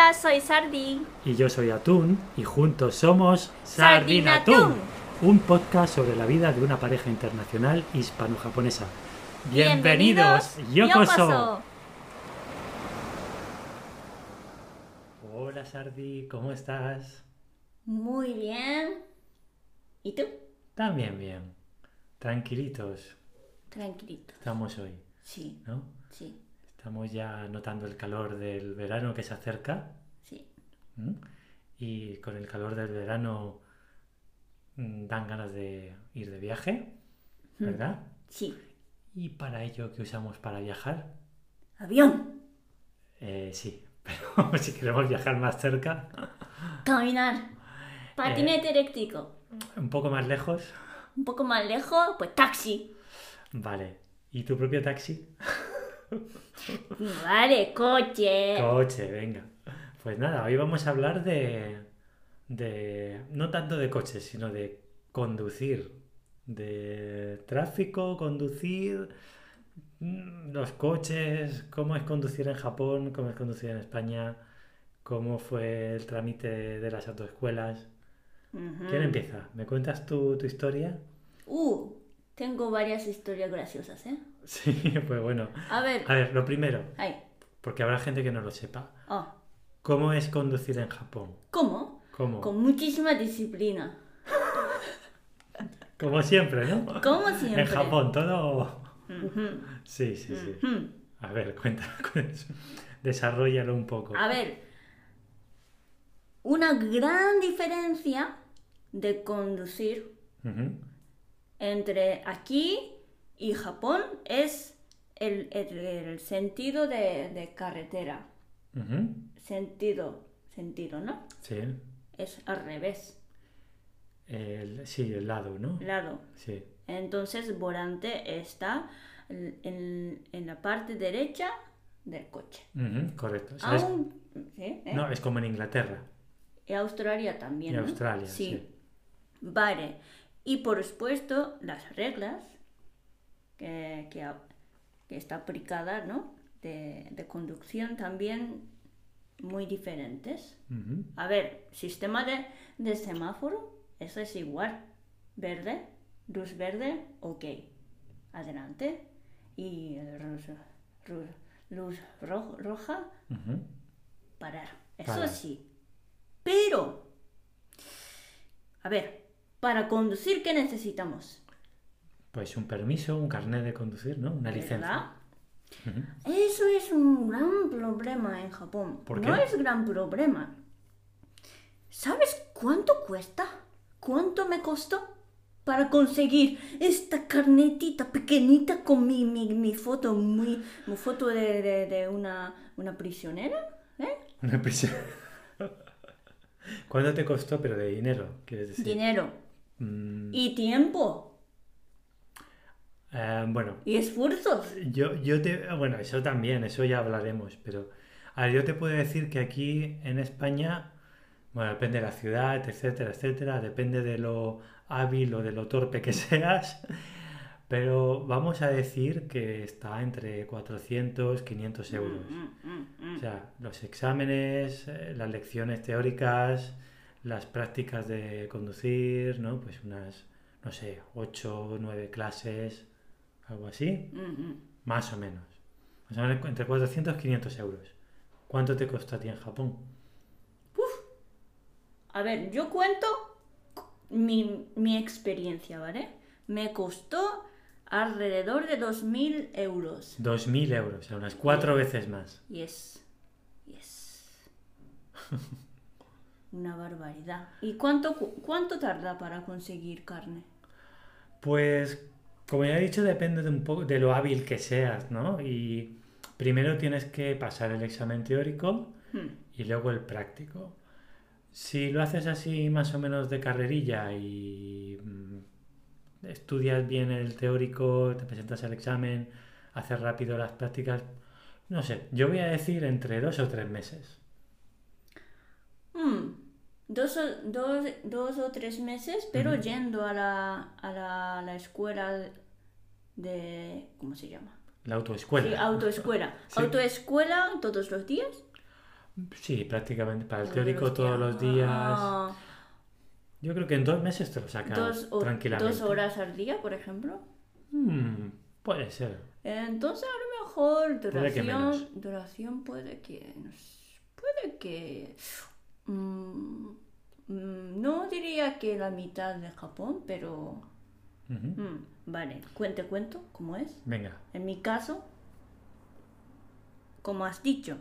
Hola, soy Sardi. Y yo soy Atún y juntos somos Sardinatún, un podcast sobre la vida de una pareja internacional hispano-japonesa. Bienvenidos, Yokoso. Hola Sardi, ¿cómo estás? Muy bien. ¿Y tú? También bien. Tranquilitos Tranquilito. estamos hoy, Sí, ¿no? sí, Estamos ya notando el calor del verano que se acerca. Y con el calor del verano mm, dan ganas de ir de viaje, ¿verdad? Sí. ¿Y para ello qué usamos para viajar? Avión. Eh, sí, pero si queremos viajar más cerca, Caminar. Patinete eléctrico. un poco más lejos, Un poco más lejos, pues taxi. vale. ¿Y tu propio taxi? Vale, coche. Coche, venga. Pues nada, hoy vamos a hablar de, de, no tanto de coches, sino de conducir, de tráfico, conducir, mm, los coches, cómo es conducir en Japón, cómo es conducir en España, cómo fue el trámite de las autoescuelas. ¿Quién empieza? ¿Me cuentas tu, tu historia? Uh, tengo varias historias graciosas, ¿eh? Sí, pues bueno. A ver. A ver, lo primero, Ay. porque habrá gente que no lo sepa. Oh. ¿Cómo es conducir en Japón? ¿Cómo? ¿Cómo? Con muchísima disciplina. Como siempre, ¿no? Como siempre. En Japón, todo. Sí, sí, sí. A ver, cuenta, desarrollalo un poco. A ver, una gran diferencia de conducir entre aquí y Japón es el, el- el sentido de, de carretera. Sentido, sentido, ¿no? Sí. Es al revés, El, sí, el lado, ¿no? lado. Sí. Entonces, volante está en, en- la parte derecha del coche. Correcto. Aún, ¿sí? ¿eh? No, es como en Inglaterra. Y Australia también. Y ¿no? Australia, sí. Vale. Y por supuesto, las reglas que, que está aplicada, ¿no? De, de conducción también muy diferentes. A ver, sistema de, de semáforo, eso es igual. Verde, luz verde, ok. Adelante. Y luz, luz- luz ro- roja, parar. Eso sí. Pero, a ver, para conducir, ¿qué necesitamos? Pues un permiso, un carnet de conducir, ¿no? Una licencia. Eso es un gran problema en Japón. ¿Por No qué? es gran problema. ¿Sabes cuánto cuesta? ¿Cuánto me costó para conseguir esta carnetita pequeñita con mi, mi, mi foto, muy, mi foto de, de- de una, una prisionera? ¿Eh? Una prisión. ¿Cuánto te costó? Pero de dinero, quieres decir. Dinero Mm, y tiempo eh, bueno, y esfuerzos. Yo, yo te, bueno, eso también, eso ya hablaremos, pero a ver, yo te puedo decir que aquí en España, bueno, depende de la ciudad, etcétera, etcétera, depende de lo hábil o de lo torpe que seas, pero vamos a decir que está entre 400, 500 euros. Mm, mm, mm. O sea, los exámenes, eh, las lecciones teóricas, las prácticas de conducir, ¿no? Pues unas, no sé, 8 o 9 clases, algo así. Mm, mm. Más o menos. Más o menos entre 400 y 500 euros. ¿Cuánto te costó a ti en Japón? A ver, yo cuento mi, mi experiencia, ¿vale? Me costó alrededor de 2.000 euros. 2.000 euros, o sea, unas cuatro veces más. Yes. Yes. Una barbaridad. ¿Y cuánto, cu- cuánto tarda para conseguir carne? Pues, como ya he dicho, depende de un poco de lo hábil que seas, ¿no? Y primero tienes que pasar el examen teórico Hmm. y luego el práctico. Si lo haces así más o menos de carrerilla y mm, estudias bien el teórico, te presentas al examen, haces rápido las prácticas, no sé, yo voy a decir entre dos o tres meses. Hmm. Dos, o, dos, dos o tres meses, pero yendo a la, a la, escuela de... ¿Cómo se llama? La autoescuela. Sí, autoescuela. Sí. ¿Autoescuela todos los días? Sí, prácticamente. Para el Todos teórico los todos los días. Ah, Yo creo que en dos meses te lo sacas dos, o- tranquilamente. dos horas al día, por ejemplo. Mm, puede ser. Entonces a lo mejor Puede que menos. duración, duración puede que puede que mm, mm, no diría que la mitad de Japón, pero mm, vale, cuente cuento cómo es. Venga. En mi caso, como has dicho,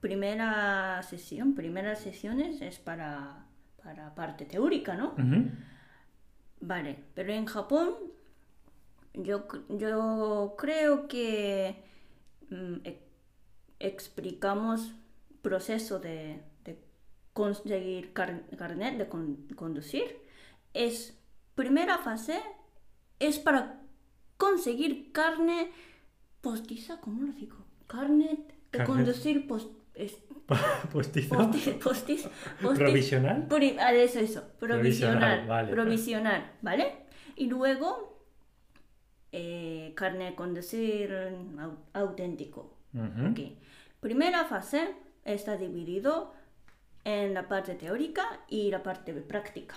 primera sesión, primeras sesiones es para para parte teórica, ¿no? Vale, pero en Japón yo, yo creo que mm, e- explicamos proceso de conseguir car- carnet de con- conducir. Es primera fase es para conseguir carne postiza, ¿cómo lo digo? Carnet de Carnet. conducir pos- es- Postizo. posti- postis- postis- Provisional. Pri- ah, eso, eso, provisional, Provisional, vale. provisional, ¿vale? Y luego, eh, carne con decir au- auténtico. Ok. Primera fase está dividido en la parte teórica y la parte práctica.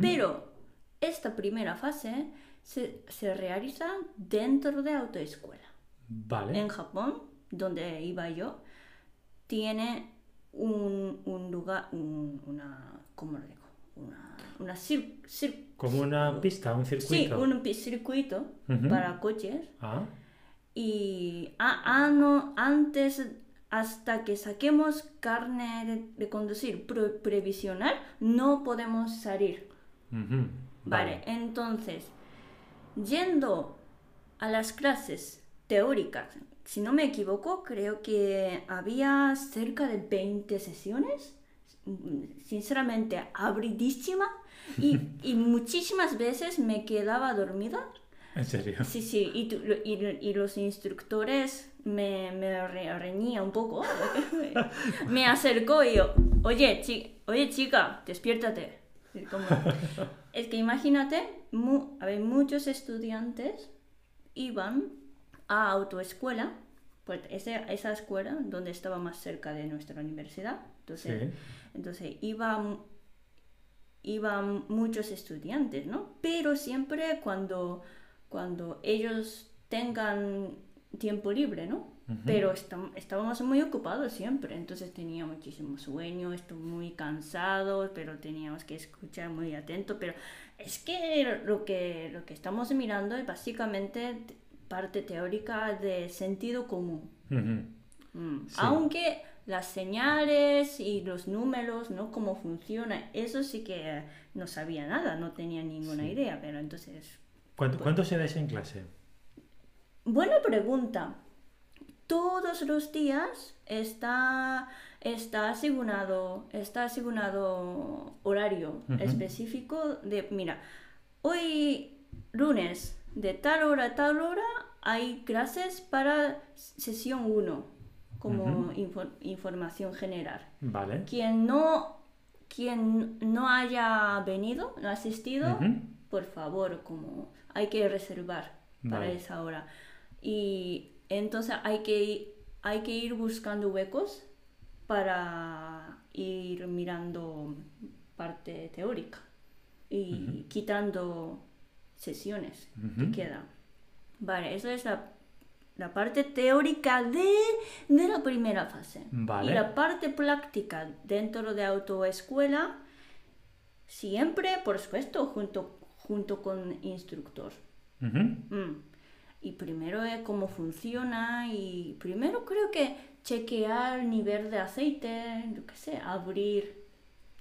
Pero esta primera fase se, se realiza dentro de autoescuela. Vale. En Japón, donde iba yo, tiene un, un lugar, un- una, ¿cómo lo digo? Una, una cir- cir- Como una pista, un sí, circuito. un pi- circuito para coches. Ah, Y ah, ah, no, antes, hasta que saquemos carne de, de conducir previsional, no podemos salir. Vale, entonces, yendo a las clases teóricas, si no me equivoco, creo que había cerca de 20 sesiones, sinceramente abridísima, y, y muchísimas veces me quedaba dormida. En serio. Sí, sí, y, tu- y, y los instructores me, me re- reñía un poco. me acercó y yo, oye, chi- oye chica, despiértate. Como- es que imagínate, mu- a ver, muchos estudiantes iban a autoescuela, pues esa, esa escuela donde estaba más cerca de nuestra universidad. Entonces, Sí. entonces iban, iban muchos estudiantes, ¿no? Pero siempre cuando, cuando ellos tengan tiempo libre, ¿no? Pero estam- estábamos muy ocupados siempre, entonces tenía muchísimo sueño, estuve muy cansado, pero teníamos que escuchar muy atento. Pero es que lo que, lo que estamos mirando es básicamente parte teórica de sentido común. Mm, Sí. Aunque las señales y los números, ¿no? Cómo funciona, eso sí que no sabía nada, no tenía ninguna Sí. idea, pero entonces... ¿Cuánto, ¿Cuánto se en clase? Buena pregunta. Todos los días está, está asignado, está asignado horario específico de, mira, hoy lunes de tal hora a tal hora hay clases para sesión 1 como info- información general. Vale. Quien no, quien no haya venido, no ha asistido, por favor, como hay que reservar para esa hora. Y entonces hay que, hay que ir buscando huecos para ir mirando parte teórica y quitando sesiones que quedan. Vale, esa es la, la parte teórica de, de la primera fase. Vale. Y la parte práctica dentro de autoescuela, siempre, por supuesto, junto, junto con instructor. Mm. Y primero es cómo funciona y primero creo que chequear nivel de aceite, yo qué sé, abrir,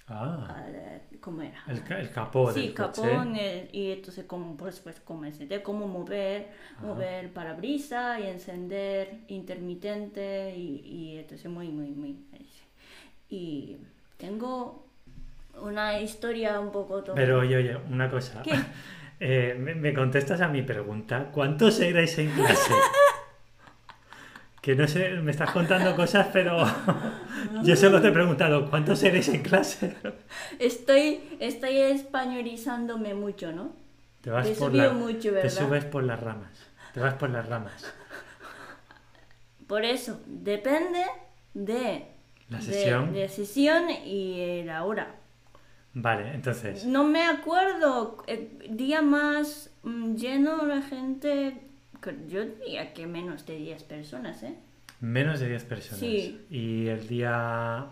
Ah, eh, ¿cómo era? el, el capó Sí, del coche. eh, y entonces como supuesto cómo encender, cómo mover, Ajá. mover el parabrisas y encender intermitente y, y entonces muy muy muy y tengo una historia un poco to- Pero oye, oye, una cosa. ¿Qué? Eh, me, me contestas a mi pregunta. ¿Cuántos erais en clase? que no sé, me estás contando cosas, pero yo solo te he preguntado, ¿cuántos erais en clase? estoy estoy españolizándome mucho, ¿no? Te vas Te por subió la- mucho, Te ¿verdad? subes por las ramas. Te vas por las ramas. Por eso depende de La de- sesión. De, sesión y la hora. Vale, entonces. No me acuerdo. El día más mm, lleno de gente. Yo diría que menos de 10 personas, ¿eh? Menos de 10 personas. Sí. Y el día.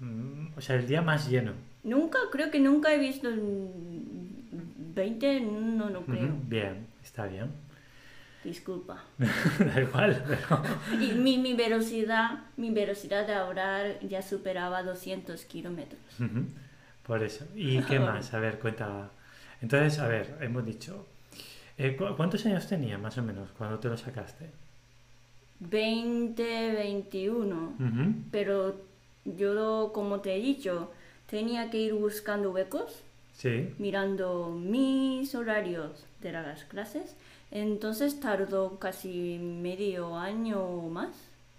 mm, O sea, el día más lleno. Nunca, creo que nunca he visto mm, 20, no, no creo. Bien, está bien. Disculpa. da igual, pero. Y mi, mi velocidad, mi velocidad de hablar ya superaba 200 kilómetros. Ujú, Por eso. ¿Y qué más? A ver, cuenta. Entonces, a ver, hemos dicho. eh, ¿cu- ¿Cuántos años tenía más o menos cuando te lo sacaste? 20, 21. Ujú, Pero yo, como te he dicho, tenía que ir buscando huecos, Sí. mirando mis horarios de las clases. Entonces tardó casi medio año o más,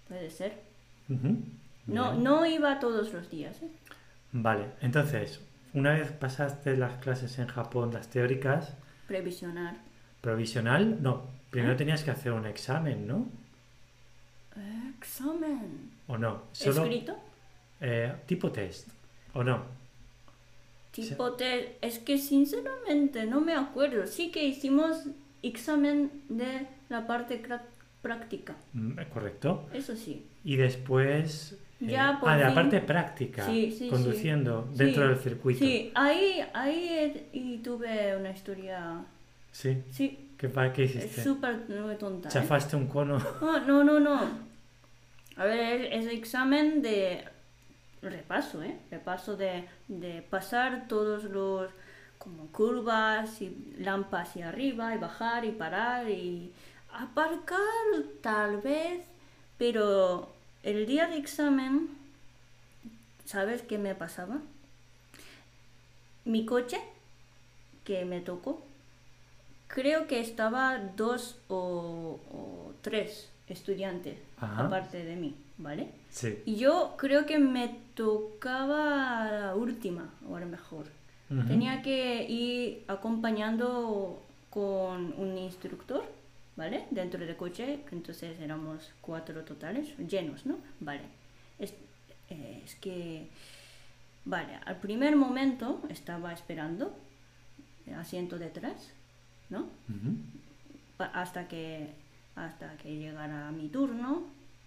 puede ser. ujú, No, bien. no iba todos los días. ¿eh? Vale, entonces, una vez pasaste las clases en Japón, las teóricas, Previsionar. provisional, no, primero ¿Eh? tenías que hacer un examen, ¿no? Examen. ¿O no? Solo ¿Escrito? eh, tipo test, ¿o no? Tipo te... Es que sinceramente no me acuerdo. Sí que hicimos examen de la parte práctica. Mm, ¿Correcto? Eso sí. Y después... eh, Ya, por ah, de la parte práctica, Sí, sí, conduciendo sí. dentro del circuito. Sí, ahí, ahí y tuve una historia... Sí. Sí, ¿Qué, qué es hiciste? súper tonta. ¿eh? ¿Chafaste un cono? No, no, no, no. A ver, es, es examen de repaso, ¿eh? Repaso de, de pasar todos los como curvas y lampas hacia arriba y bajar y parar y aparcar tal vez, pero el día de examen, ¿sabes qué me pasaba? Mi coche que me tocó creo que estaba dos o, o tres estudiantes Ajá. aparte de mí, ¿vale? Sí. Y yo creo que me tocaba la última, o a lo mejor. Tenía que ir acompañando con un instructor, ¿vale? Dentro del coche, entonces éramos cuatro totales, llenos, ¿no? Vale. Es, eh, es que, vale, al primer momento estaba esperando, el asiento detrás, ¿no? Hasta que hasta que llegara mi turno,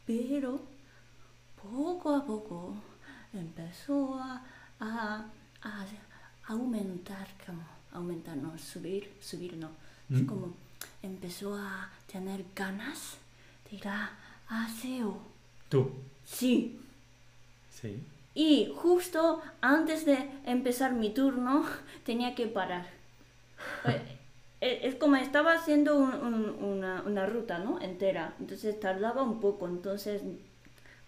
pero poco a poco empezó a, a, a aumentar, como aumentar, no, subir, subir, no, es Mm. como empezó a tener ganas de ir a aseo. Tú. Sí, Sí. y justo antes de empezar mi turno tenía que parar. Eh, eh, Es como estaba haciendo un- un- una, una ruta, ¿no? Entera. Entonces tardaba un poco. Entonces,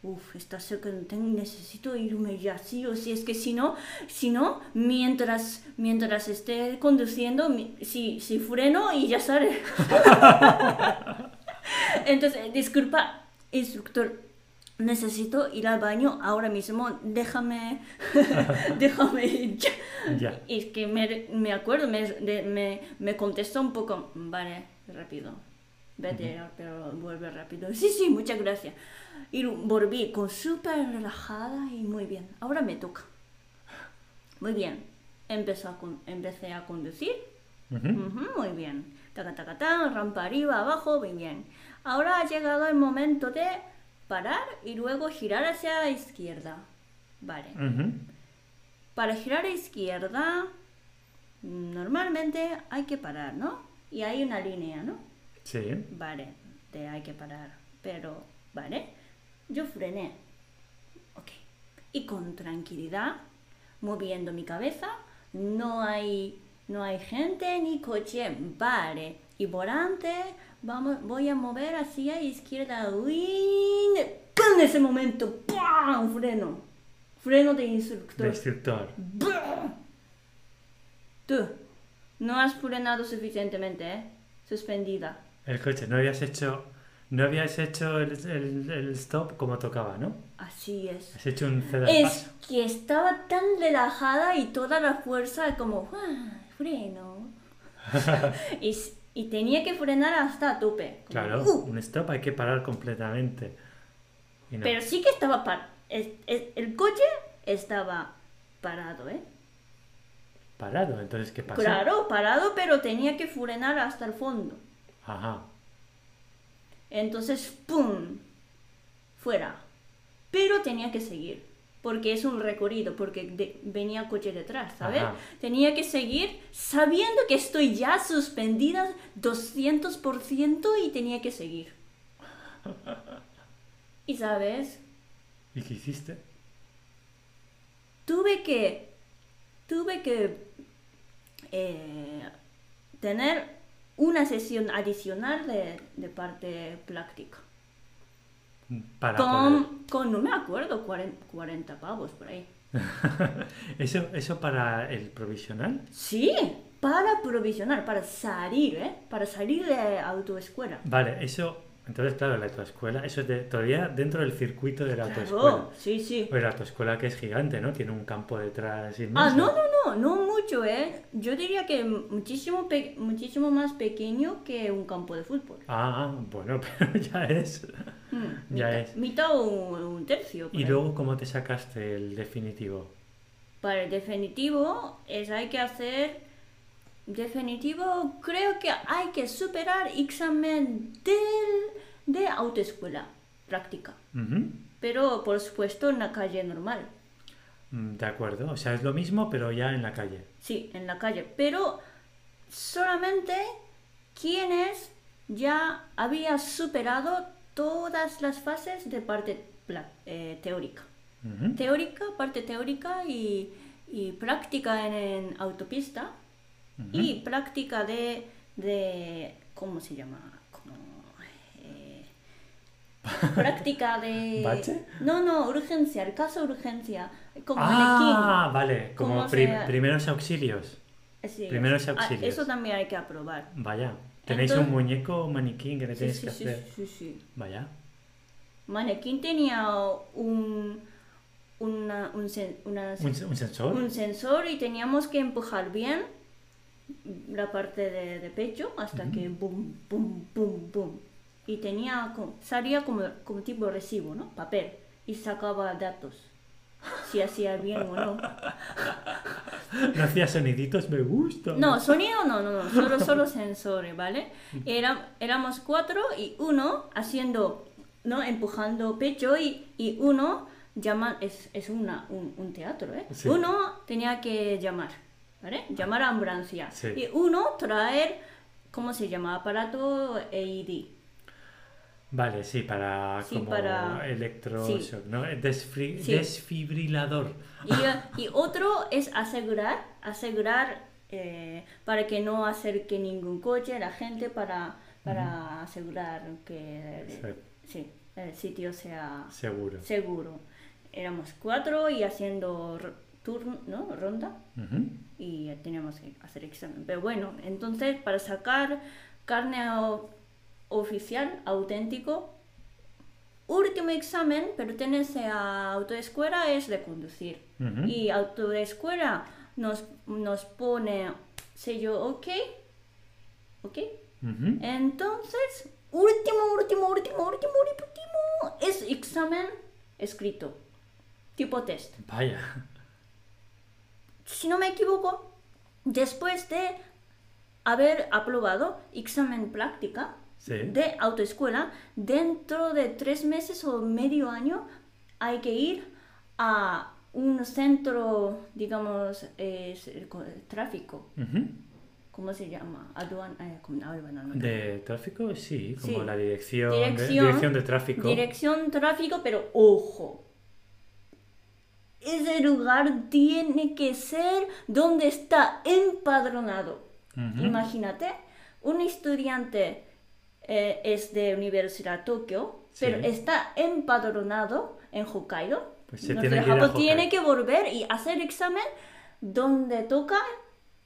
uff, está cerca, necesito irme ya, sí o sí. Es que si no, si no, mientras, mientras esté conduciendo, si, si freno y ya sale. Entonces, disculpa, instructor, necesito ir al baño ahora mismo, déjame, déjame ir ya. Y es que me, me acuerdo, me, me, me contestó un poco, vale, rápido, vete, pero vuelve rápido. Sí, sí, muchas gracias. Y volví con súper relajada y muy bien. Ahora me toca. Muy bien. Empezó a con- empecé a conducir Ujú. Ujú, muy bien. Taca, taca, tan, rampa arriba, abajo, muy bien. Ahora ha llegado el momento de parar y luego girar hacia la izquierda. Vale. Para girar a izquierda, normalmente hay que parar, ¿no? Y hay una línea, ¿no? Sí. Vale, de hay que parar. Pero, ¿vale? Yo frené. Ok. Y con tranquilidad, moviendo mi cabeza, no hay, no hay gente ni coche. Vale. Y volante, vamos, voy a mover hacia izquierda. ¡Uy! En ese momento, ¡pam! Freno. Freno de De instructor. instructor. Tú, no has frenado suficientemente, ¿eh? Suspendida. El coche. No habías hecho. No habías hecho el, el- el stop como tocaba, ¿no? Así es. Has hecho un ceda Es paso. que estaba tan relajada y toda la fuerza como, "Ah, freno. y, tenía que frenar hasta tope. como, Claro, "Uh". un stop hay que parar completamente. No. Pero sí que estaba par- es- el coche estaba parado, ¿eh? Parado, entonces, ¿qué pasa? Claro, parado, pero tenía que frenar hasta el fondo. Ajá. Entonces, ¡pum! Fuera. Pero tenía que seguir, porque es un recorrido, porque de- venía coche detrás, ¿sabes? Ajá. Tenía que seguir sabiendo que estoy ya suspendida 200% y tenía que seguir. Y sabes, ¿Y qué hiciste? tuve que, tuve que eh, tener una sesión adicional de, de parte práctica. Para poder- Con, con, no me acuerdo, 40, 40 pavos por ahí. ¿Eso, ¿Eso para el provisional? Sí, para provisionar, para salir, ¿eh? Para salir de autoescuela. Vale, eso... Entonces, claro, la autoescuela, eso es de- todavía dentro del circuito de la autoescuela. Claro, sí, sí. Pues la autoescuela que es gigante, ¿no? Tiene un campo detrás inmenso. Ah, no, no, no, no mucho, ¿eh? Yo diría que muchísimo, pe- muchísimo más pequeño que un campo de fútbol. Ah, bueno, pero ya es. Hmm, Ya mitad, es. mitad o un, un tercio. ¿Y ahí. luego cómo te sacaste el definitivo? Para el definitivo es hay que hacer definitivo creo que hay que superar examen del, de autoescuela práctica pero por supuesto en la calle normal De acuerdo, o sea, es lo mismo, pero ya en la calle. sí en la calle. Pero solamente quienes ya había superado todas las fases de parte eh, teórica. Teórica, parte teórica y, y práctica en, en autopista y práctica de, de ¿cómo se llama? Como, práctica de... ¿Bache? No, no, urgencia, el caso de urgencia, como Ah, vale, como ¿Cómo prim- se- primeros auxilios. Sí, primeros ah, auxilios. eso también hay que aprobar. Vaya, tenéis Entonces- un muñeco o maniquín que le Sí, tenéis sí, que sí, hacer. sí, sí. Vaya. Manequín tenía un, una, un, sen- una- ¿Un, un sensor? un sensor y teníamos que empujar bien la parte de, de pecho hasta que boom, boom, boom, boom. Y tenía, salía como, como tipo recibo, ¿no? Papel. Y sacaba datos. Si hacía bien o no. No hacía soniditos, me gusta. No, sonido no, no, no. Solo, solo sensores, ¿vale? Era, éramos cuatro y uno haciendo, ¿no? Empujando pecho y, y uno llama, es, es una, un, un teatro, ¿eh? Sí. Uno tenía que llamar, ¿vale? Llamar a ambulancia. Sí. Y uno traer, ¿cómo se llama? Aparato AED. Vale, sí, para Sí, como para- electroshock, ¿no? Desfri- Sí. Desfibrilador. Y, y otro es asegurar, asegurar eh, para que no acerque ningún coche la gente para, para asegurar que sí, el sitio sea Seguro. seguro. Éramos cuatro y haciendo turno, ¿no? Ronda y teníamos que hacer examen. Pero bueno, entonces para sacar carne o- oficial, auténtico, último examen pertenece a autoescuela es de conducir. Y autoescuela nos, nos pone sello OK, ¿ok? Ujú. Entonces, último, último, último, último, último es examen escrito, tipo test. Vaya. Si no me equivoco, después de haber aprobado examen práctica Sí. de autoescuela, dentro de tres meses o medio año hay que ir a un centro, digamos, eh, co- tráfico. ¿Cómo se llama? Aduan eh, como- aduana, no, no. De tráfico, sí, como Sí. la dirección, de- Dirección- dirección de tráfico. Dirección tráfico, pero ojo. Ese lugar tiene que ser donde está empadronado. Imagínate, un estudiante eh, es de Universidad Tokio, Sí. pero está empadronado en Hokkaido. Pues se tiene que Japón tiene que volver y hacer examen donde toca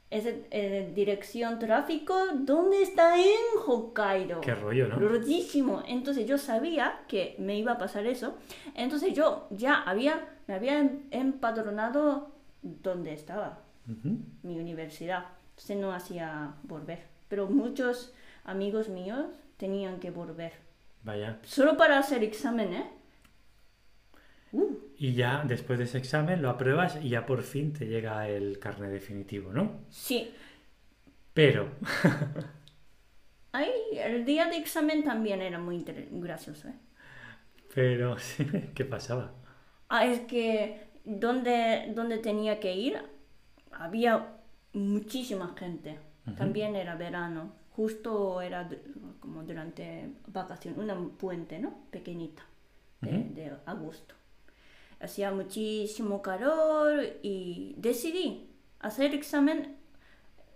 es eh, dirección tráfico, donde está en Hokkaido. Qué rollo, ¿no? Loquísimo. Entonces yo sabía que me iba a pasar eso. Entonces yo ya había, me había em- empadronado donde estaba mi universidad. Entonces no hacía volver. Pero muchos amigos míos tenían que volver. Vaya. Solo para hacer examen, ¿eh? Uh, Y ya después de ese examen lo apruebas y ya por fin te llega el carnet definitivo, ¿no? Sí. Pero, Ay, el día de examen también era muy inter- gracioso, ¿eh? pero, sí, ¿qué pasaba? Ah, es que donde, donde tenía que ir había muchísima gente. También era verano. Justo era como durante vacaciones, una puente, ¿no? Pequeñita, de, de agosto. Hacía muchísimo calor y decidí hacer examen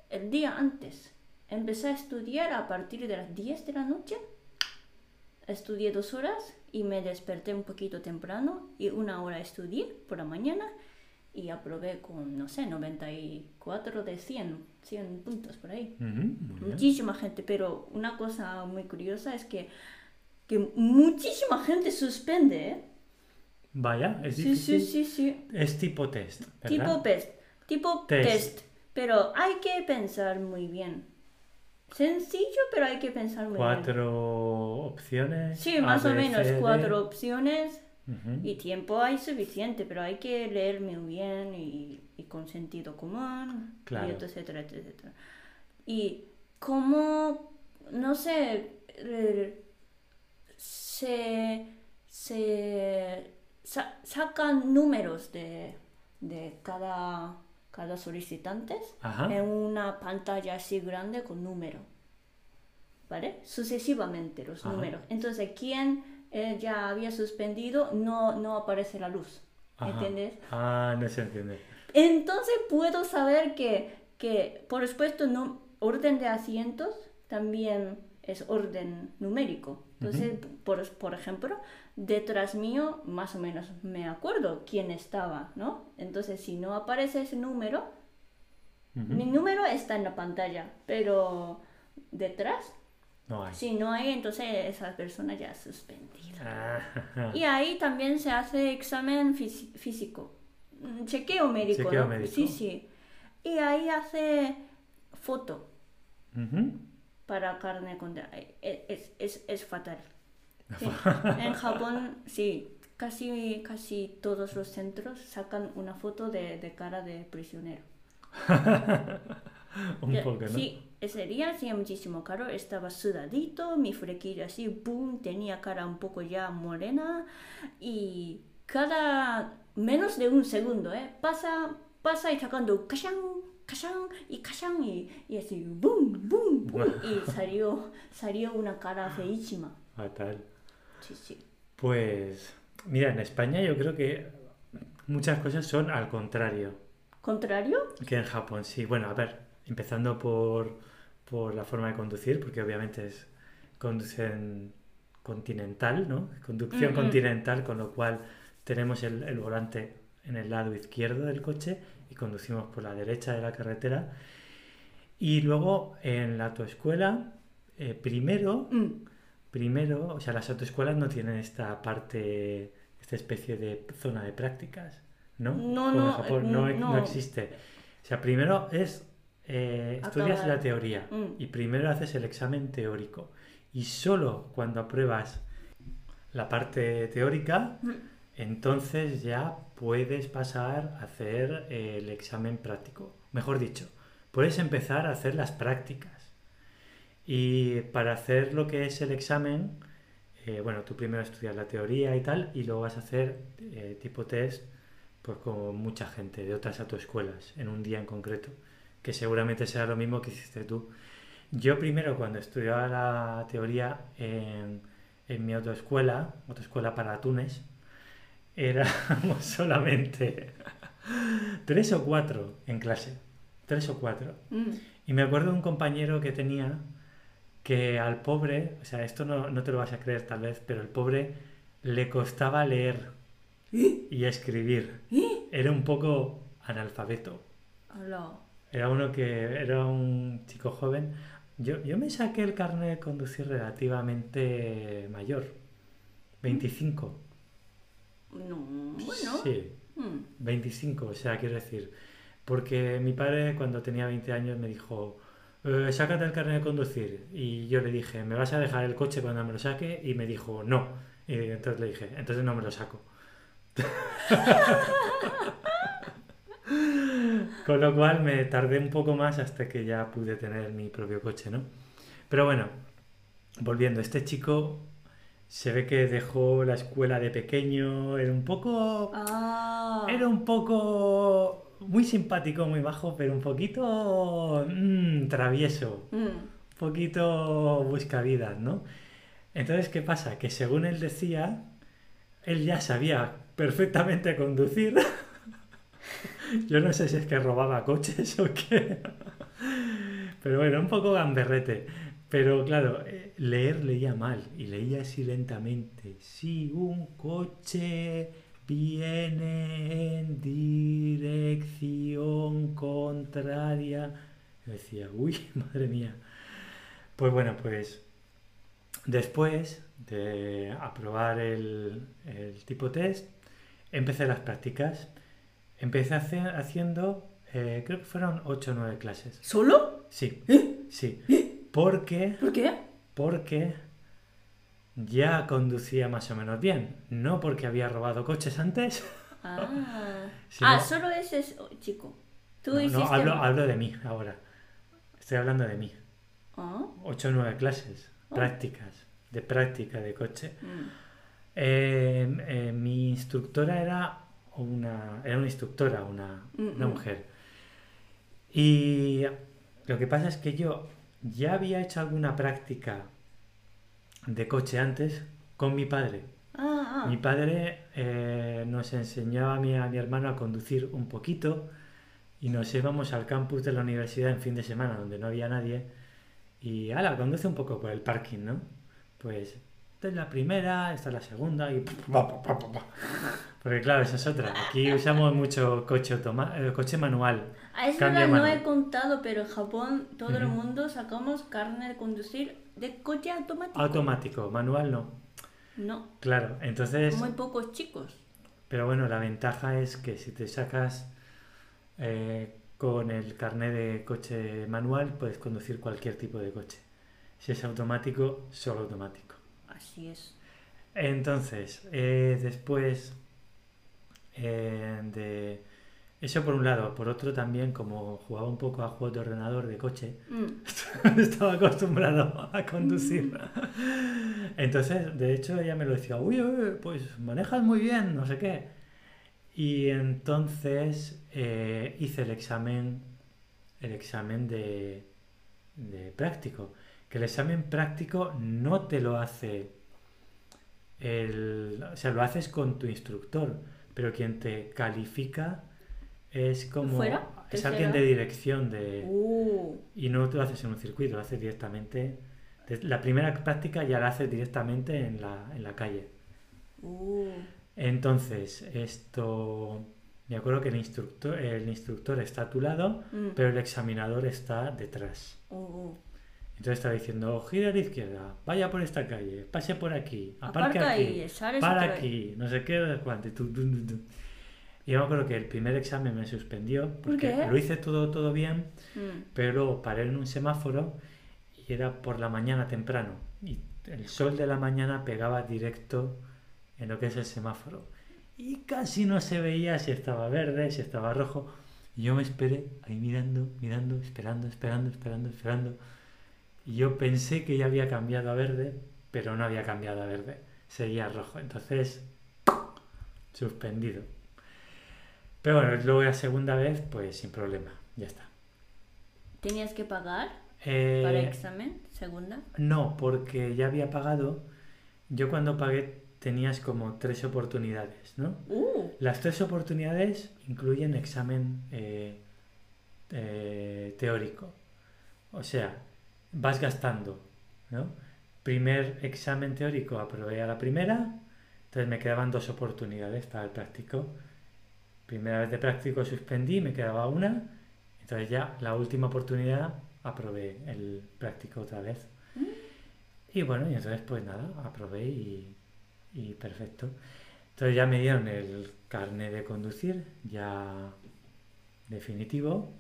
el día antes. Empecé a estudiar a partir de las 10 de la noche. Estudié dos horas y me desperté un poquito temprano y una hora estudié por la mañana y aprobé con, no sé, 94 de 100, 100 puntos por ahí. Muchísima gente, pero una cosa muy curiosa es que, que muchísima gente suspende, ¿eh? Vaya, es Sí, difícil. sí, sí, sí. Es tipo test, ¿verdad? Tipo test, tipo Test. test. Pero hay que pensar muy bien. Sencillo, pero hay que pensar muy bien. Cuatro opciones. Sí, más o menos cuatro opciones Y tiempo hay suficiente, pero hay que leer muy bien y, y con sentido común, Claro. y etcétera, etcétera. Y como, no sé, eh, se, se sa- sacan números de, de cada, cada solicitante Ajá. en una pantalla así grande con número. ¿Vale? Sucesivamente los Ajá. números. Entonces, quien eh, ya había suspendido no, no aparece la luz. Ajá. ¿Entiendes? Ah, no se entiende. Entonces puedo saber que, que por supuesto, no, orden de asientos también es orden numérico. Entonces, por, por ejemplo, detrás mío más o menos me acuerdo quién estaba, ¿no? Entonces, si no aparece ese número, Ujú. mi número está en la pantalla, pero detrás, No hay. si no hay, entonces esa persona ya es suspendida. Ah, Y ahí también se hace examen físico, Mm, chequeo médico, Chequeo ¿no? médico. Sí, sí. Y ahí hace foto para carne con... Es, es, es, es fatal. Sí. En Japón, sí, casi, casi todos los centros sacan una foto de, de cara de prisionero. Un poco, ¿no? Sí, ese día hacía muchísimo calor, estaba sudadito, mi flequillo así, boom, tenía cara un poco ya morena y cada menos de un segundo, ¿eh? Pasa, pasa y sacando cachán, cachán y cachán y, y así, boom, boom, boom, y salió, salió una cara feísima. Fatal. Sí, sí. Pues, mira, en España yo creo que muchas cosas son al contrario ¿Contrario? que en Japón. Sí, bueno, a ver, empezando por, por la forma de conducir, porque obviamente es conducción continental, ¿no? Conducción continental, con lo cual tenemos el, el volante en el lado izquierdo del coche y conducimos por la derecha de la carretera. Y luego en la autoescuela, eh, primero Mm, Primero, o sea, las autoescuelas no tienen esta parte, esta especie de zona de prácticas, ¿no? No, Como en no, Japón no, eh, no no. existe. O sea, primero es, eh, estudias la teoría Mm. y primero haces el examen teórico. Y solo cuando apruebas la parte teórica, Mm. entonces ya puedes pasar a hacer el examen práctico. Mejor dicho, puedes empezar a hacer las prácticas. Y para hacer lo que es el examen, eh, bueno, tú primero estudias la teoría y tal, y luego vas a hacer eh, tipo test, pues con mucha gente de otras autoescuelas, en un día en concreto, que seguramente será lo mismo que hiciste tú. Yo primero, cuando estudiaba la teoría en, en mi autoescuela, autoescuela para atunes, éramos solamente tres o cuatro en clase, tres o cuatro. mm. Y me acuerdo de un compañero que tenía que al pobre, o sea, esto no, no te lo vas a creer tal vez, pero el pobre le costaba leer y escribir. Era un poco analfabeto. Hola. Era uno que era un chico joven. Yo, yo me saqué el carnet de conducir relativamente mayor, 25. No, bueno. Sí, Mm. 25, o sea, quiero decir, porque mi padre cuando tenía 20 años me dijo, "Eh, sácate el carnet de conducir. Y yo le dije, ¿me vas a dejar el coche cuando me lo saque? Y me dijo, no. Y entonces le dije, entonces no me lo saco. Con lo cual me tardé un poco más hasta que ya pude tener mi propio coche, ¿no? Pero bueno, volviendo, este chico se ve que dejó la escuela de pequeño, era un poco... Ah. Era un poco muy simpático, muy bajo, pero un poquito mm, travieso, Mm. un poquito buscavidas, ¿no? Entonces, ¿qué pasa? Que según él decía, él ya sabía perfectamente conducir. Yo no sé si es que robaba coches o qué. Pero bueno, un poco gamberrete. Pero claro, eh, leer leía mal y leía así lentamente. Si un coche viene en dirección contraria. Yo decía, uy, madre mía. Pues bueno, pues después de aprobar el, el tipo test, empecé las prácticas. Empecé hace- haciendo, eh, creo que fueron 8 o 9 clases. ¿Solo? Sí, sí. Porque, ¿Por qué? porque ya conducía más o menos bien. No porque había robado coches antes. Ah, ah solo ese es oh, chico. Tú No, no, hablo, hablo de mí ahora. Estoy hablando de mí. Ah, 8 o 9 clases, Oh. prácticas, de práctica de coche. mm. Eh, eh, mi instructora era una, era una instructora, una, una mujer. Y lo que pasa es que yo ya había hecho alguna práctica de coche antes con mi padre. Ah, ah. Mi padre eh, nos enseñaba a y a mi hermano a conducir un poquito y nos íbamos al campus de la universidad en fin de semana donde no había nadie y ala, conduce un poco por el parking, ¿no? Pues esta es la primera, esta es la segunda y pa, pa, pa, pa, pa. Porque claro, esa es otra. Aquí usamos mucho coche automa- eh, coche manual. Es Cambio verdad, no manual. he contado, pero en Japón todo el mundo sacamos carne de conducir de coche automático. Automático, manual no. No, Claro, entonces muy pocos chicos. Pero bueno, la ventaja es que si te sacas eh, con el carnet de coche manual, puedes conducir cualquier tipo de coche. Si es automático, solo automático. Así es. Entonces, eh, después eh, de eso por un lado, por otro también, como jugaba un poco a juegos de ordenador de coche, Mm. estaba acostumbrado a conducir. Entonces, de hecho, ella me lo decía, uy, uy, pues manejas muy bien, no sé qué. Y entonces eh, hice el examen, el examen de, de práctico. Que el examen práctico no te lo hace el, o sea, lo haces con tu instructor, pero quien te califica es como ¿Fuera? es alguien de dirección de Uh, y no lo haces en un circuito, lo haces directamente. La primera práctica ya la haces directamente en la, en la calle. uh. Entonces, esto. Me acuerdo que el instructor, el instructor está a tu lado, Mm. pero el examinador está detrás. Uh. Entonces estaba diciendo, gira a la izquierda, vaya por esta calle, pase por aquí, aparque Aparca aquí, ahí, para aquí, no sé qué, no sé cuánto. y tú, tú, tú, tú. Y yo me acuerdo que el primer examen me suspendió porque qué? lo hice todo, todo bien, Mm. pero luego paré en un semáforo y era por la mañana temprano y el sol de la mañana pegaba directo en lo que es el semáforo y casi no se veía si estaba verde, si estaba rojo y yo me esperé ahí mirando, mirando, esperando, esperando, esperando, esperando y yo pensé que ya había cambiado a verde pero no había cambiado a verde, seguía rojo entonces suspendido pero bueno, luego la segunda vez pues sin problema, ya está ¿Tenías que pagar Eh, para examen? Segunda. No, porque ya había pagado. Yo cuando pagué tenías como tres oportunidades, ¿no? Uh, Las tres oportunidades incluyen examen eh, eh, teórico. O sea, vas gastando, ¿no? Primer examen teórico aprobé a la primera, entonces me quedaban dos oportunidades para el práctico. Primera vez de práctico suspendí, me quedaba una, entonces ya la última oportunidad aprobé el práctico otra vez. Mm. Y bueno, y entonces pues nada, aprobé y, y perfecto. Entonces ya me dieron el carnet de conducir, ya definitivo,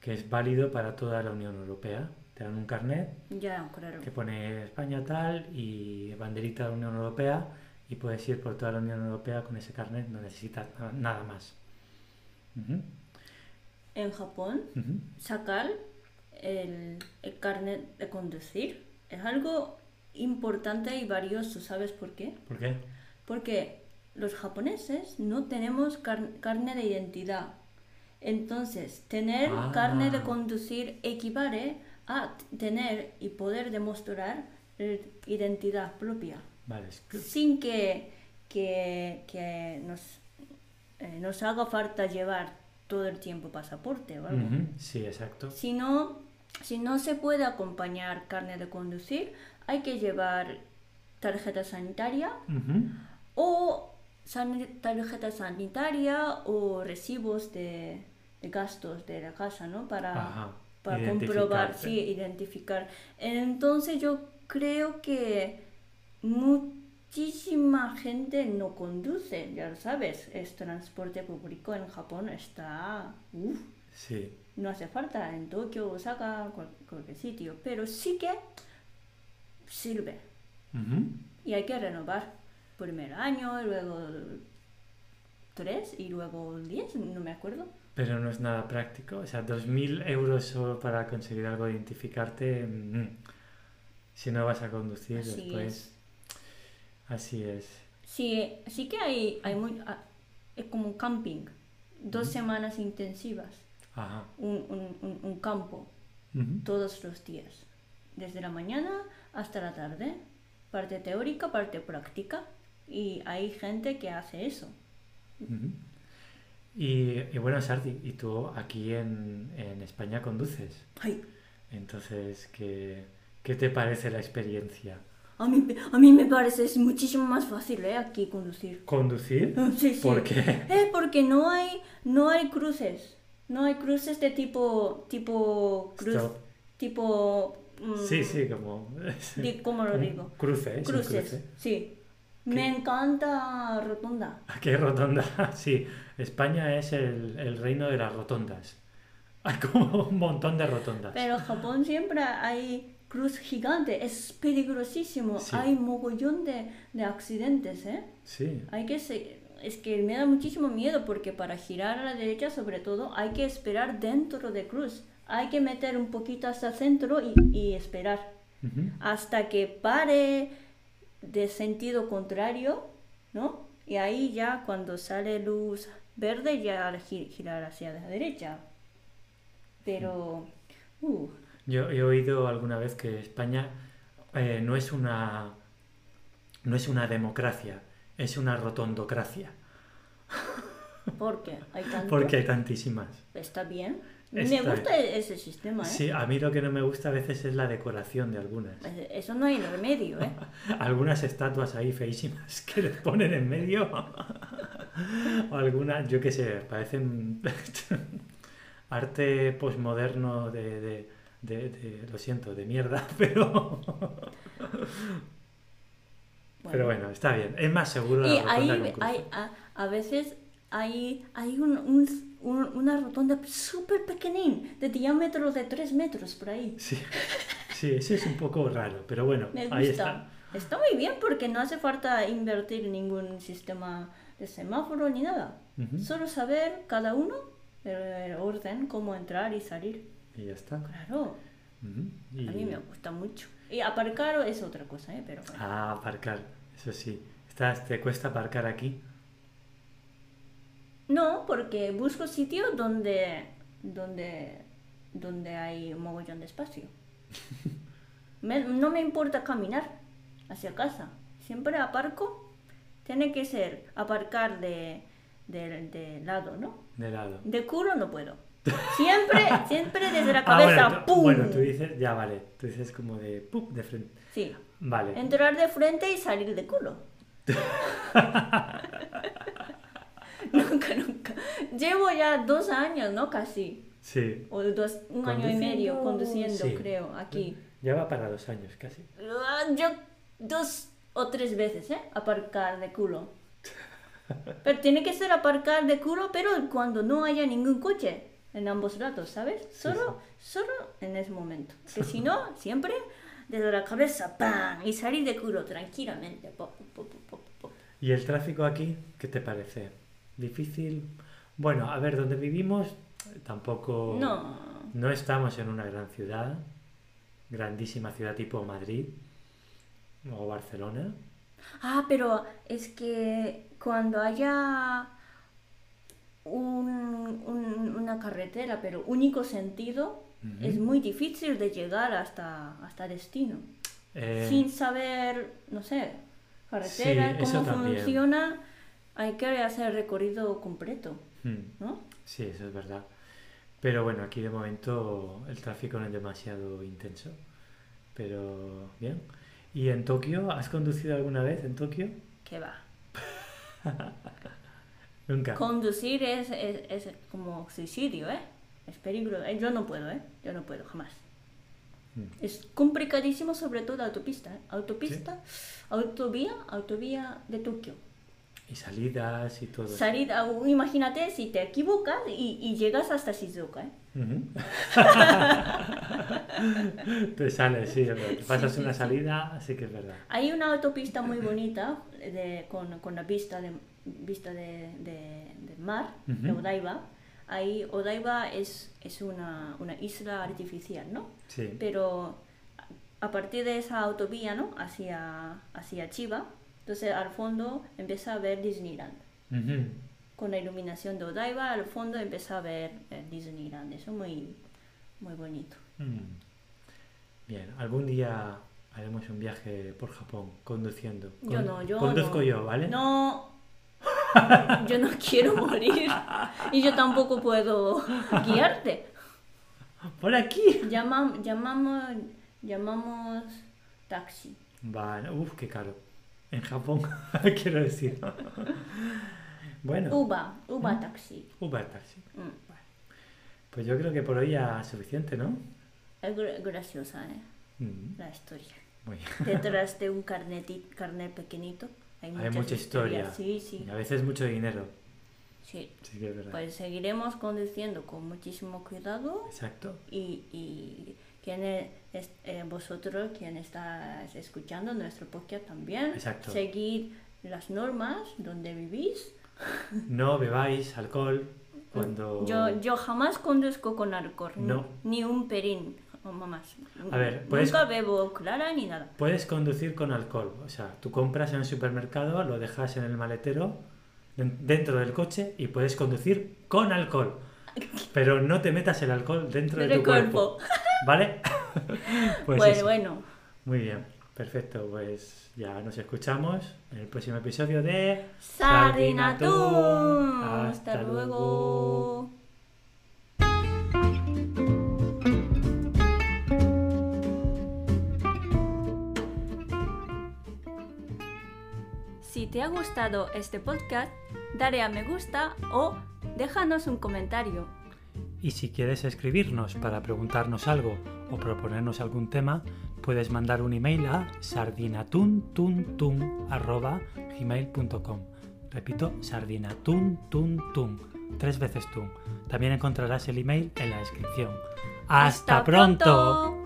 que es válido para toda la Unión Europea. Te dan un carnet ya, claro. que pone España tal y banderita de la Unión Europea y puedes ir por toda la Unión Europea con ese carnet, no necesitas na- nada más. En Japón, sacar el, el carnet de conducir es algo importante y valioso. ¿Sabes por qué? ¿Por qué? Porque los japoneses no tenemos car- carne de identidad. Entonces, tener Ah. carne de conducir equivale a tener y poder demostrar identidad propia, Vale, sin que, que, que nos, eh, nos haga falta llevar todo el tiempo pasaporte o algo. Sí, exacto. Si no, si no se puede acompañar carne de conducir, hay que llevar tarjeta sanitaria o san- tarjeta sanitaria o recibos de, de gastos de la casa, ¿no? Para, Ajá, para comprobar, sí, identificar. Entonces yo creo que muchísima gente no conduce, ya lo sabes, es transporte público en Japón está... uf, Sí, no hace falta. En Tokio, Osaka, cual- cualquier sitio, pero sí que sirve. Y hay que renovar. Primer año, luego tres y luego diez, no me acuerdo. Pero no es nada práctico. O sea, 2.000 euros solo para conseguir algo de identificarte. mm, Si no vas a conducir Así después. Así es. Sí, sí que hay, hay muy, ah, es como un camping, dos semanas intensivas, Ajá. un, un- un- un campo todos los días, desde la mañana hasta la tarde, parte teórica, parte práctica, y hay gente que hace eso. Y, y bueno, Sardi, y tú aquí en, en España conduces. Ay, Entonces, ¿qué, qué te parece la experiencia? A mí, a mí me parece es muchísimo más fácil ¿eh? aquí conducir. ¿Conducir? Sí, sí. ¿Por qué? Eh, porque no hay, no hay cruces. No hay cruces de tipo, tipo cruz, Stop. tipo... mm, Sí, sí, como... ¿Cómo lo digo? Cruces, cruce. sí. Me encanta rotonda. ¿A qué rotonda? Sí, España es el, el reino de las rotondas. Hay como un montón de rotondas. Pero en Japón siempre hay cruz gigante, es peligrosísimo. Sí. Hay mogollón de, de accidentes, ¿eh? Sí, Hay que se- es que me da muchísimo miedo porque para girar a la derecha sobre todo hay que esperar dentro de cruz. Hay que meter un poquito hasta el centro y, y esperar hasta que pare de sentido contrario, ¿no? Y ahí ya cuando sale luz verde ya gi- girar hacia la derecha. Pero uh, Yo he oído alguna vez que España eh, no es una no es una democracia, es una rotondocracia, ¿por qué? Hay porque hay tantísimas. Está bien. Me gusta ese sistema, ¿eh? Sí, a mí lo que no me gusta a veces es la decoración de algunas. Eh, Eso no hay remedio, ¿eh? Algunas estatuas ahí feísimas que les ponen en medio. o algunas, yo qué sé, parecen arte posmoderno de, de, de- de- lo siento, de mierda, pero, pero bueno, está bien. Es más seguro Y la ahí hay, a, a veces hay, hay un, un- un- una rotonda súper pequeñín, de diámetro de 3 metros por ahí. Sí, sí, eso es un poco raro, pero bueno, Me ahí gusta. está. Está muy bien porque no hace falta invertir ningún sistema de semáforo ni nada. Ujú. Solo saber cada uno el, el orden, cómo entrar y salir. Y ya está. Claro, Ujú. Y- a mí me gusta mucho. Y aparcar es otra cosa, ¿eh? Pero bueno. Ah, aparcar, eso sí. Estás, ¿Te cuesta aparcar aquí? No, porque busco sitios donde, donde, donde hay un mogollón de espacio. Me- no me importa caminar hacia casa. Siempre aparco. Tiene que ser aparcar de, de, de lado, ¿no? De lado. De culo no puedo. Siempre, siempre desde la Ah, cabeza. bueno, tú, ¡pum! bueno, tú dices, ya vale, tú dices como de, ¡pum! de frente. Sí. Vale. Entrar de frente y salir de culo. nunca, nunca. Llevo ya dos años, ¿no? Casi. Sí. O dos, un año y medio conduciendo, Sí. creo, aquí. Ya va para dos años casi. Ah, Yo dos o tres veces, ¿eh? Aparcar de culo. Pero tiene que ser aparcar de culo, pero cuando no haya ningún coche en ambos lados, ¿sabes? Sí, Solo, solo en ese momento. Que si no, siempre desde la cabeza, ¡pam! Y salir de culo tranquilamente. pop, pop, pop, pop, pop. ¿Y el tráfico aquí? ¿Qué te parece? ¿Difícil? Bueno, a ver, donde vivimos tampoco... No. No estamos en una gran ciudad, grandísima ciudad tipo Madrid o Barcelona. Ah, pero es que cuando haya un- un- una carretera, pero único sentido, es muy difícil de llegar hasta, hasta destino. Eh, Sin saber, no sé, carretera, Sí, cómo funciona, hay que hacer el recorrido completo, hmm, ¿no? Sí, eso es verdad. Pero bueno, aquí de momento el tráfico no es demasiado intenso. Pero bien. ¿Y en Tokio? ¿Has conducido alguna vez en Tokio? Que va. Nunca. Conducir es, es, es como suicidio, ¿eh? Es peligro. Eh, Yo no puedo, ¿eh? Yo no puedo, jamás. Mm. Es complicadísimo, sobre todo autopista. ¿eh? Autopista, autovía, autovía de Tokio. Y salidas y todo. Salida, uh, imagínate si te equivocas y, y llegas hasta Shizuoka, ¿eh? Te sale, sí, es verdad. Te pasas sí, una sí. salida, así que es verdad. Hay una autopista muy bonita de- con, con la vista de vista de, de- del mar, de. Odaiba. Ahí Odaiba es, es una, una isla artificial, ¿no? Sí. Pero a- a partir de esa autovía, ¿no? Hacia, hacia Chiba, entonces al fondo empieza a ver Disneyland. Con la iluminación de Odaiba, al fondo empieza a ver eh, Disneyland. Eso es muy, muy bonito. Mm. Bien, algún día haremos un viaje por Japón conduciendo. Yo no, yo Conduzco no. yo, ¿vale? No, yo no quiero morir y yo tampoco puedo guiarte. ¡Por aquí! Llamam- llamamos, llamamos taxi. Vale, uff, qué caro. En Japón, quiero decir. bueno, Uba, Uba taxi. Uber Taxi. Mm. Pues yo creo que por hoy ya es suficiente, ¿no? Es gra- graciosa ¿eh? Mm, la historia. Muy bien. Detrás de un carneti- carnet pequeñito hay, mucha historia. Sí, sí, Y a veces mucho dinero. sí. Sí que es verdad. Pues seguiremos conduciendo con muchísimo cuidado Exacto. y, y quienes es- eh, vosotros quien estáis escuchando nuestro podcast también Exacto. seguid las normas donde vivís No bebáis alcohol cuando... yo yo jamás conduzco con alcohol ni- No. ni un perín jamás A ver, puedes- nunca bebo clara ni nada Puedes conducir con alcohol. O sea, tú compras en el supermercado, lo dejas en el maletero den- dentro del coche y puedes conducir con alcohol. Pero no te metas el alcohol dentro de Del tu cuerpo. cuerpo. ¿Vale? pues bueno eso. bueno Muy bien. Perfecto. Pues ya nos escuchamos en el próximo episodio de Sardinatún hasta luego Si te ha gustado este podcast, dale a me gusta o déjanos un comentario. Y si quieres escribirnos para preguntarnos algo o proponernos algún tema, puedes mandar un email a sardinatuntun@gmail.com. Repito, sardinatuntun, tres veces tun. También encontrarás el email en la descripción. ¡Hasta, pronto!